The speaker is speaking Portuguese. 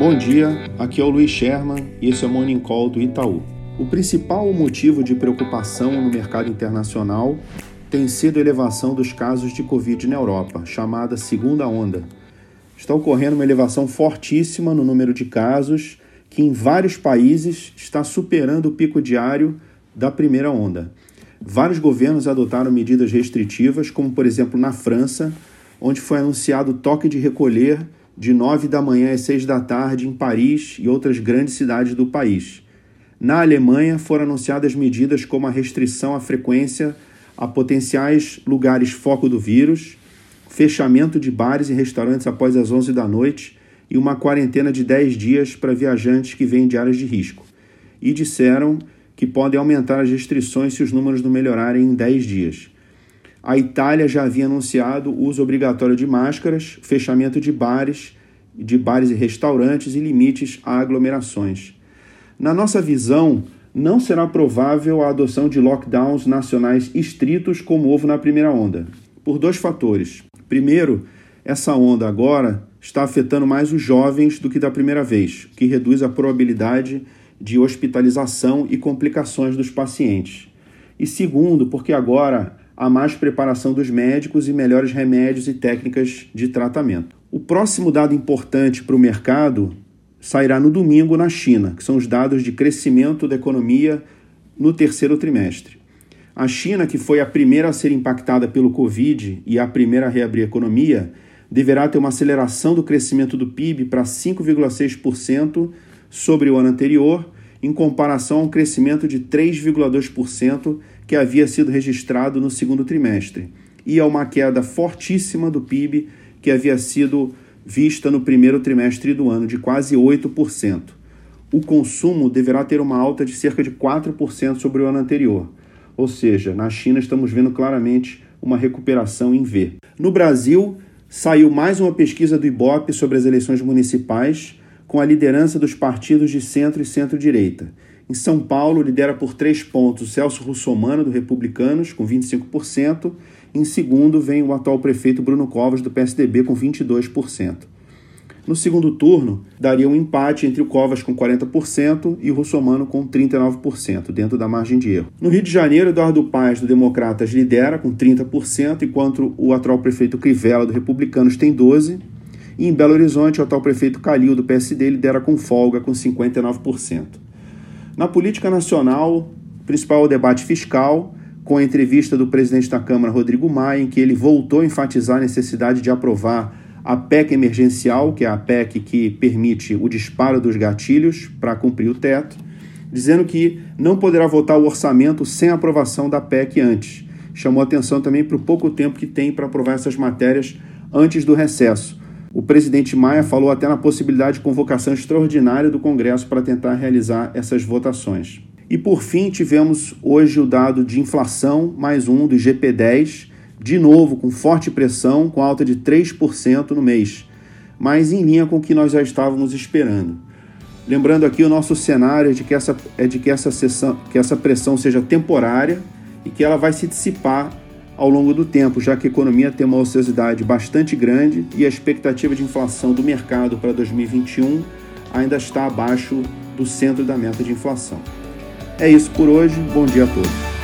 Bom dia, aqui é o Luiz Sherman e esse é o Morning Call do Itaú. O principal motivo de preocupação no mercado internacional tem sido a elevação dos casos de Covid na Europa, chamada segunda onda. Está ocorrendo uma elevação fortíssima no número de casos, que em vários países está superando o pico diário da primeira onda. Vários governos adotaram medidas restritivas, como por exemplo na França, onde foi anunciado toque de recolher de 9 da manhã às 6 da tarde em Paris e outras grandes cidades do país. Na Alemanha foram anunciadas medidas como a restrição à frequência a potenciais lugares foco do vírus, fechamento de bares e restaurantes após as 11 da noite e uma quarentena de 10 dias para viajantes que vêm de áreas de risco. E disseram que podem aumentar as restrições se os números não melhorarem em 10 dias. A Itália já havia anunciado uso obrigatório de máscaras, fechamento de bares, de bares e restaurantes e limites a aglomerações. Na nossa visão, não será provável a adoção de lockdowns nacionais estritos como houve na primeira onda, por dois fatores. Primeiro, essa onda agora está afetando mais os jovens do que da primeira vez, que reduz a probabilidade de hospitalização e complicações dos pacientes. E segundo, porque agora há mais preparação dos médicos e melhores remédios e técnicas de tratamento. O próximo dado importante para o mercado sairá no domingo na China, que são os dados de crescimento da economia no terceiro trimestre. A China, que foi a primeira a ser impactada pelo Covid e a primeira a reabrir a economia, deverá ter uma aceleração do crescimento do PIB para 5,6% sobre o ano anterior, em comparação ao crescimento de 3,2% que havia sido registrado no segundo trimestre, e a uma queda fortíssima do PIB que havia sido vista no primeiro trimestre do ano, de quase 8%. O consumo deverá ter uma alta de cerca de 4% sobre o ano anterior. Ou seja, na China estamos vendo claramente uma recuperação em V. No Brasil, saiu mais uma pesquisa do IBOP sobre as eleições municipais, com a liderança dos partidos de centro e centro-direita. Em São Paulo, lidera por três pontos Celso Russomano, do Republicanos, com 25%. Em segundo, vem o atual prefeito Bruno Covas, do PSDB, com 22%. No segundo turno, daria um empate entre o Covas com 40% e o Russomano com 39%, dentro da margem de erro. No Rio de Janeiro, Eduardo Paes, do Democratas, lidera com 30%, enquanto o atual prefeito Crivella, do Republicanos, tem 12%. E em Belo Horizonte, o atual prefeito Calil, do PSD, lidera com folga, com 59%. Na política nacional, principal é o debate fiscal, com a entrevista do presidente da Câmara, Rodrigo Maia, em que ele voltou a enfatizar a necessidade de aprovar a PEC emergencial, que é a PEC que permite o disparo dos gatilhos para cumprir o teto, dizendo que não poderá votar o orçamento sem aprovação da PEC antes. Chamou atenção também para o pouco tempo que tem para aprovar essas matérias antes do recesso. O presidente Maia falou até na possibilidade de convocação extraordinária do Congresso para tentar realizar essas votações. E por fim, tivemos hoje o dado de inflação, mais um do IGP-10, de novo com forte pressão, com alta de 3% no mês, mas em linha com o que nós já estávamos esperando. Lembrando aqui o nosso cenário é de que essa, é de que essa, sessão, que essa pressão seja temporária e que ela vai se dissipar ao longo do tempo, já que a economia tem uma ociosidade bastante grande e a expectativa de inflação do mercado para 2021 ainda está abaixo do centro da meta de inflação. É isso por hoje, bom dia a todos.